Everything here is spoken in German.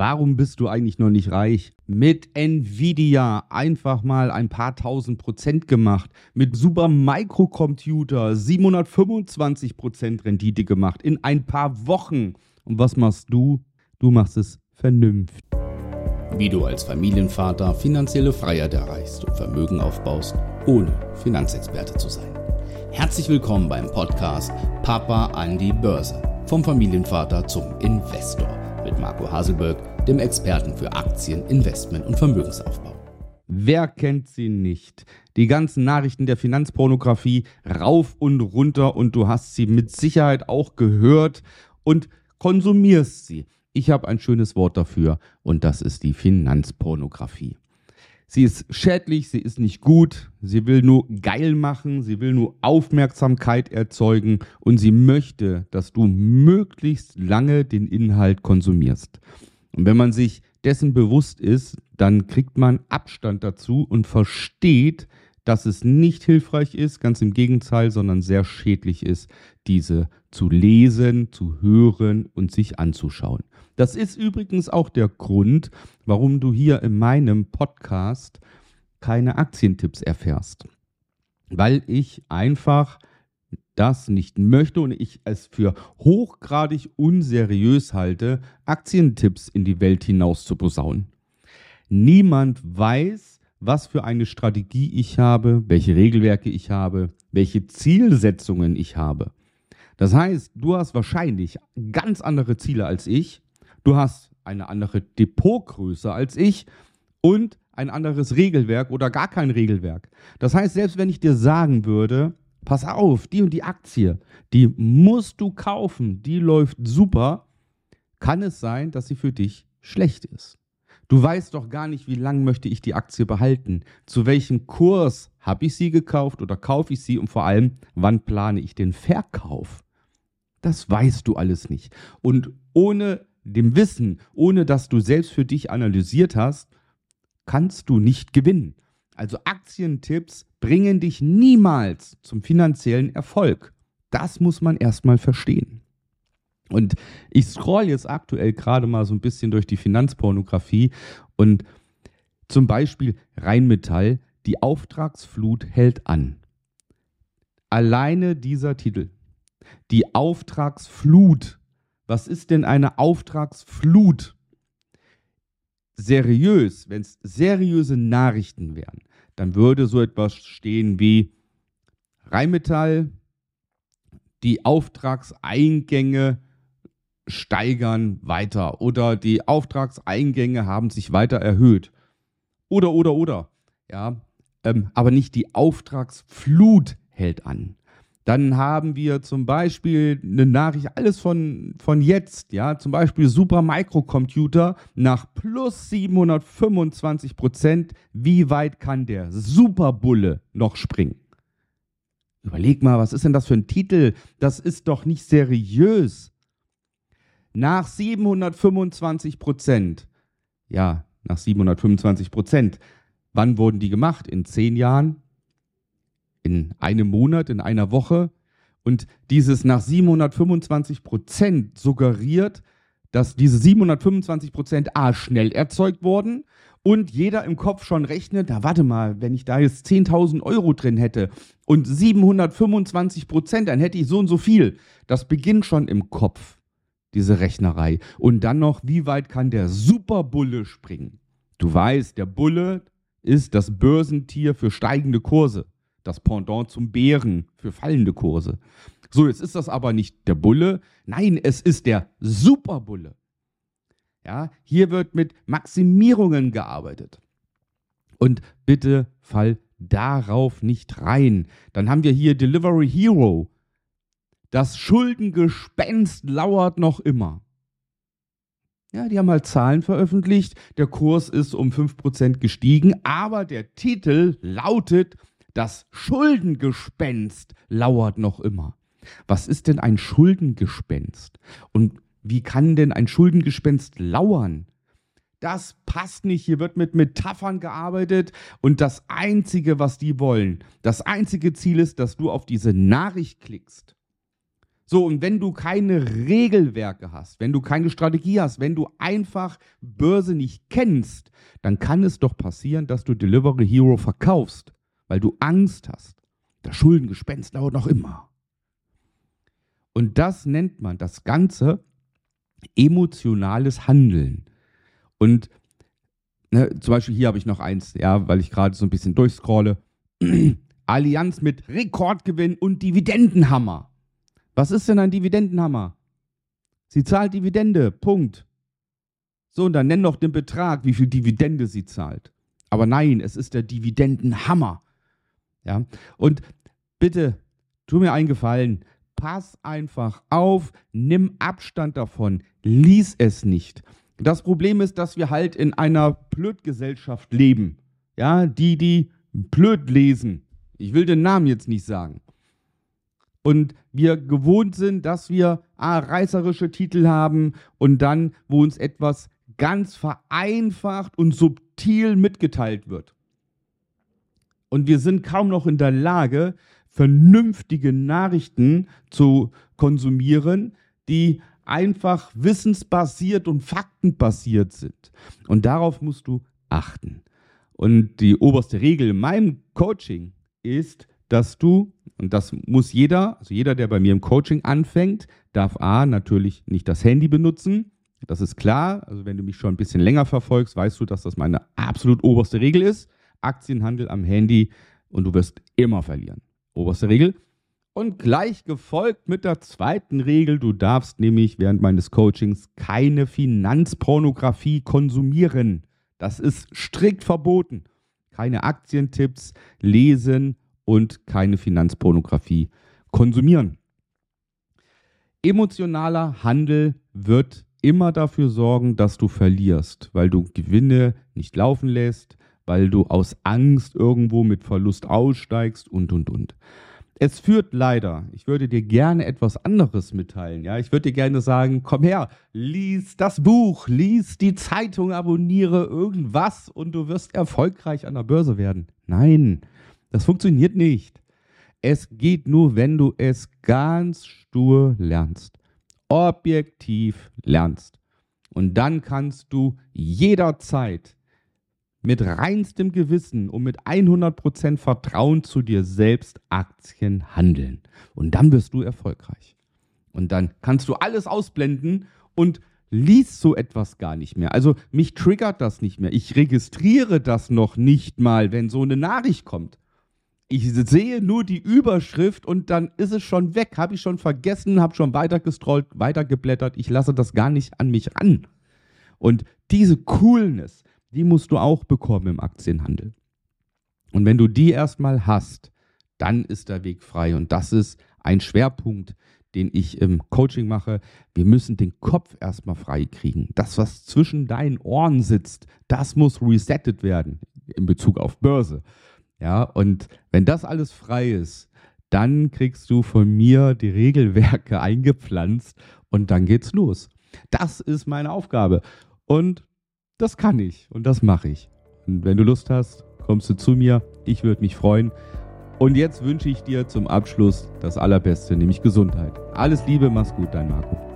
Warum bist du eigentlich noch nicht reich? Mit Nvidia einfach mal ein paar tausend Prozent gemacht. Mit Super Microcomputer 725 Prozent Rendite gemacht in ein paar Wochen. Und was machst du? Du machst es vernünftig. Wie du als Familienvater finanzielle Freiheit erreichst und Vermögen aufbaust, ohne Finanzexperte zu sein. Herzlich willkommen beim Podcast Papa an die Börse. Vom Familienvater zum Investor mit Marco Haselberg, dem Experten für Aktien, Investment und Vermögensaufbau. Wer kennt sie nicht? Die ganzen Nachrichten der Finanzpornografie rauf und runter und du hast sie mit Sicherheit auch gehört und konsumierst sie. Ich habe ein schönes Wort dafür und das ist die Finanzpornografie. Sie ist schädlich, sie ist nicht gut, sie will nur geil machen, sie will nur Aufmerksamkeit erzeugen und sie möchte, dass du möglichst lange den Inhalt konsumierst. Und wenn man sich dessen bewusst ist, dann kriegt man Abstand dazu und versteht, dass es nicht hilfreich ist, ganz im Gegenteil, sondern sehr schädlich ist, diese zu lesen, zu hören und sich anzuschauen. Das ist übrigens auch der Grund, warum du hier in meinem Podcast keine Aktientipps erfährst. Weil ich einfach das nicht möchte und ich es für hochgradig unseriös halte, Aktientipps in die Welt hinaus zu posaunen. Niemand weiß, was für eine Strategie ich habe, welche Regelwerke ich habe, welche Zielsetzungen ich habe. Das heißt, du hast wahrscheinlich ganz andere Ziele als ich du hast eine andere Depotgröße als ich und ein anderes Regelwerk oder gar kein Regelwerk. Das heißt, selbst wenn ich dir sagen würde, pass auf, die und die Aktie, die musst du kaufen, die läuft super, kann es sein, dass sie für dich schlecht ist. Du weißt doch gar nicht, wie lange möchte ich die Aktie behalten, zu welchem Kurs habe ich sie gekauft oder kaufe ich sie und vor allem, wann plane ich den Verkauf. Das weißt du alles nicht. Und ohne dem Wissen, ohne dass du selbst für dich analysiert hast, kannst du nicht gewinnen. Also Aktientipps bringen dich niemals zum finanziellen Erfolg. Das muss man erstmal verstehen. Und ich scroll jetzt aktuell gerade mal so ein bisschen durch die Finanzpornografie und zum Beispiel Rheinmetall, die Auftragsflut hält an. Alleine dieser Titel. Die Auftragsflut was ist denn eine Auftragsflut? Seriös, wenn es seriöse Nachrichten wären, dann würde so etwas stehen wie Rheinmetall, die Auftragseingänge steigern weiter oder die Auftragseingänge haben sich weiter erhöht. Oder, oder, oder. Ja, ähm, aber nicht die Auftragsflut hält an. Dann haben wir zum Beispiel eine Nachricht, alles von, von jetzt, ja, zum Beispiel Super Microcomputer nach plus 725 Prozent. Wie weit kann der Superbulle noch springen? Überleg mal, was ist denn das für ein Titel? Das ist doch nicht seriös. Nach 725 Prozent. Ja, nach 725 Prozent. Wann wurden die gemacht? In zehn Jahren? In einem Monat, in einer Woche. Und dieses nach 725 Prozent suggeriert, dass diese 725 Prozent A schnell erzeugt wurden und jeder im Kopf schon rechnet, da warte mal, wenn ich da jetzt 10.000 Euro drin hätte und 725 Prozent, dann hätte ich so und so viel. Das beginnt schon im Kopf, diese Rechnerei. Und dann noch, wie weit kann der Superbulle springen? Du weißt, der Bulle ist das Börsentier für steigende Kurse das Pendant zum Bären für fallende Kurse. So, jetzt ist das aber nicht der Bulle, nein, es ist der Superbulle. Ja, hier wird mit Maximierungen gearbeitet. Und bitte fall darauf nicht rein. Dann haben wir hier Delivery Hero. Das Schuldengespenst lauert noch immer. Ja, die haben halt Zahlen veröffentlicht. Der Kurs ist um 5% gestiegen, aber der Titel lautet das Schuldengespenst lauert noch immer. Was ist denn ein Schuldengespenst? Und wie kann denn ein Schuldengespenst lauern? Das passt nicht. Hier wird mit Metaphern gearbeitet und das Einzige, was die wollen, das einzige Ziel ist, dass du auf diese Nachricht klickst. So, und wenn du keine Regelwerke hast, wenn du keine Strategie hast, wenn du einfach Börse nicht kennst, dann kann es doch passieren, dass du Delivery Hero verkaufst, weil du Angst hast. Das Schuldengespenst dauert noch immer. Und das nennt man das Ganze emotionales Handeln. Und ne, zum Beispiel hier habe ich noch eins, ja, weil ich gerade so ein bisschen durchscrolle. Allianz mit Rekordgewinn und Dividendenhammer. Was ist denn ein Dividendenhammer? Sie zahlt Dividende, Punkt. So, und dann nenn doch den Betrag, wie viel Dividende sie zahlt. Aber nein, es ist der Dividendenhammer. Ja, und bitte, tu mir einen Gefallen, pass einfach auf, nimm Abstand davon, lies es nicht. Das Problem ist, dass wir halt in einer Blödgesellschaft leben. Ja, die, die blöd lesen. Ich will den Namen jetzt nicht sagen und wir gewohnt sind, dass wir ah, reißerische Titel haben und dann, wo uns etwas ganz vereinfacht und subtil mitgeteilt wird. Und wir sind kaum noch in der Lage, vernünftige Nachrichten zu konsumieren, die einfach wissensbasiert und faktenbasiert sind. Und darauf musst du achten. Und die oberste Regel in meinem Coaching ist, dass du, und das muss jeder, also jeder, der bei mir im Coaching anfängt, darf A, natürlich nicht das Handy benutzen. Das ist klar. Also wenn du mich schon ein bisschen länger verfolgst, weißt du, dass das meine absolut oberste Regel ist. Aktienhandel am Handy und du wirst immer verlieren. Oberste Regel. Und gleich gefolgt mit der zweiten Regel, du darfst nämlich während meines Coachings keine Finanzpornografie konsumieren. Das ist strikt verboten. Keine Aktientipps lesen und keine Finanzpornografie konsumieren. Emotionaler Handel wird immer dafür sorgen, dass du verlierst, weil du Gewinne nicht laufen lässt, weil du aus Angst irgendwo mit Verlust aussteigst und, und, und. Es führt leider, ich würde dir gerne etwas anderes mitteilen. Ja, ich würde dir gerne sagen, komm her, lies das Buch, lies die Zeitung, abonniere irgendwas und du wirst erfolgreich an der Börse werden. Nein, das funktioniert nicht. Es geht nur, wenn du es ganz stur lernst. Objektiv lernst. Und dann kannst du jederzeit mit reinstem Gewissen und mit 100% Vertrauen zu dir selbst Aktien handeln. Und dann wirst du erfolgreich. Und dann kannst du alles ausblenden und liest so etwas gar nicht mehr. Also mich triggert das nicht mehr. Ich registriere das noch nicht mal, wenn so eine Nachricht kommt ich sehe nur die Überschrift und dann ist es schon weg. Habe ich schon vergessen, habe schon weiter gestrollt, weiter geblättert. Ich lasse das gar nicht an mich ran. Und diese Coolness, die musst du auch bekommen im Aktienhandel. Und wenn du die erstmal hast, dann ist der Weg frei. Und das ist ein Schwerpunkt, den ich im Coaching mache. Wir müssen den Kopf erstmal frei kriegen. Das, was zwischen deinen Ohren sitzt, das muss resettet werden in Bezug auf Börse. Ja, und wenn das alles frei ist, dann kriegst du von mir die Regelwerke eingepflanzt und dann geht's los. Das ist meine Aufgabe. Und das kann ich und das mache ich. Und wenn du Lust hast, kommst du zu mir. Ich würde mich freuen. Und jetzt wünsche ich dir zum Abschluss das Allerbeste, nämlich Gesundheit. Alles Liebe, mach's gut, dein Marco.